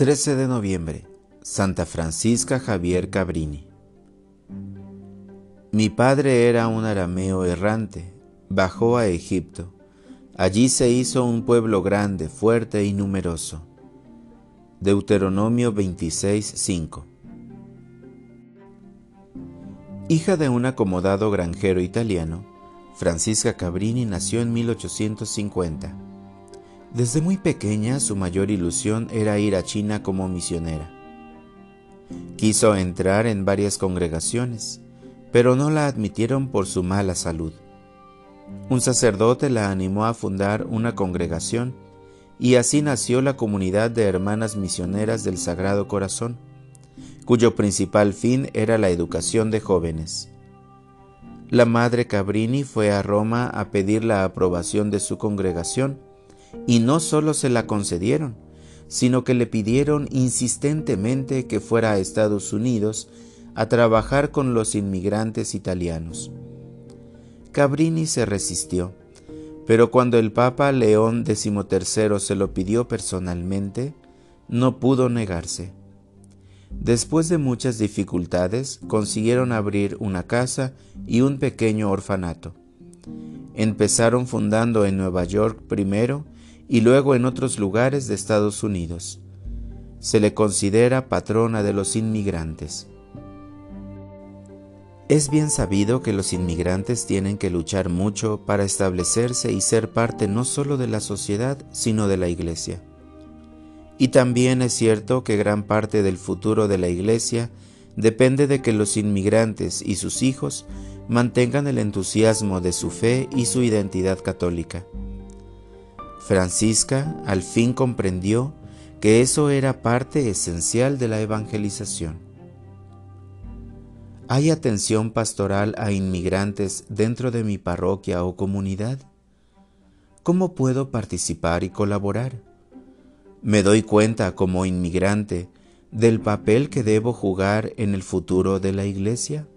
13 de noviembre, Santa Francisca Javier Cabrini. Mi padre era un arameo errante, bajó a Egipto. Allí se hizo un pueblo grande, fuerte y numeroso. Deuteronomio 26:5 Hija de un acomodado granjero italiano, Francisca Cabrini nació en 1850. Desde muy pequeña su mayor ilusión era ir a China como misionera. Quiso entrar en varias congregaciones, pero no la admitieron por su mala salud. Un sacerdote la animó a fundar una congregación y así nació la comunidad de hermanas misioneras del Sagrado Corazón, cuyo principal fin era la educación de jóvenes. La madre Cabrini fue a Roma a pedir la aprobación de su congregación y no solo se la concedieron, sino que le pidieron insistentemente que fuera a Estados Unidos a trabajar con los inmigrantes italianos. Cabrini se resistió, pero cuando el Papa León XIII se lo pidió personalmente, no pudo negarse. Después de muchas dificultades, consiguieron abrir una casa y un pequeño orfanato. Empezaron fundando en Nueva York primero y luego en otros lugares de Estados Unidos. Se le considera patrona de los inmigrantes. Es bien sabido que los inmigrantes tienen que luchar mucho para establecerse y ser parte no solo de la sociedad, sino de la Iglesia. Y también es cierto que gran parte del futuro de la Iglesia depende de que los inmigrantes y sus hijos mantengan el entusiasmo de su fe y su identidad católica. Francisca al fin comprendió que eso era parte esencial de la evangelización. ¿Hay atención pastoral a inmigrantes dentro de mi parroquia o comunidad? ¿Cómo puedo participar y colaborar? ¿Me doy cuenta como inmigrante del papel que debo jugar en el futuro de la Iglesia?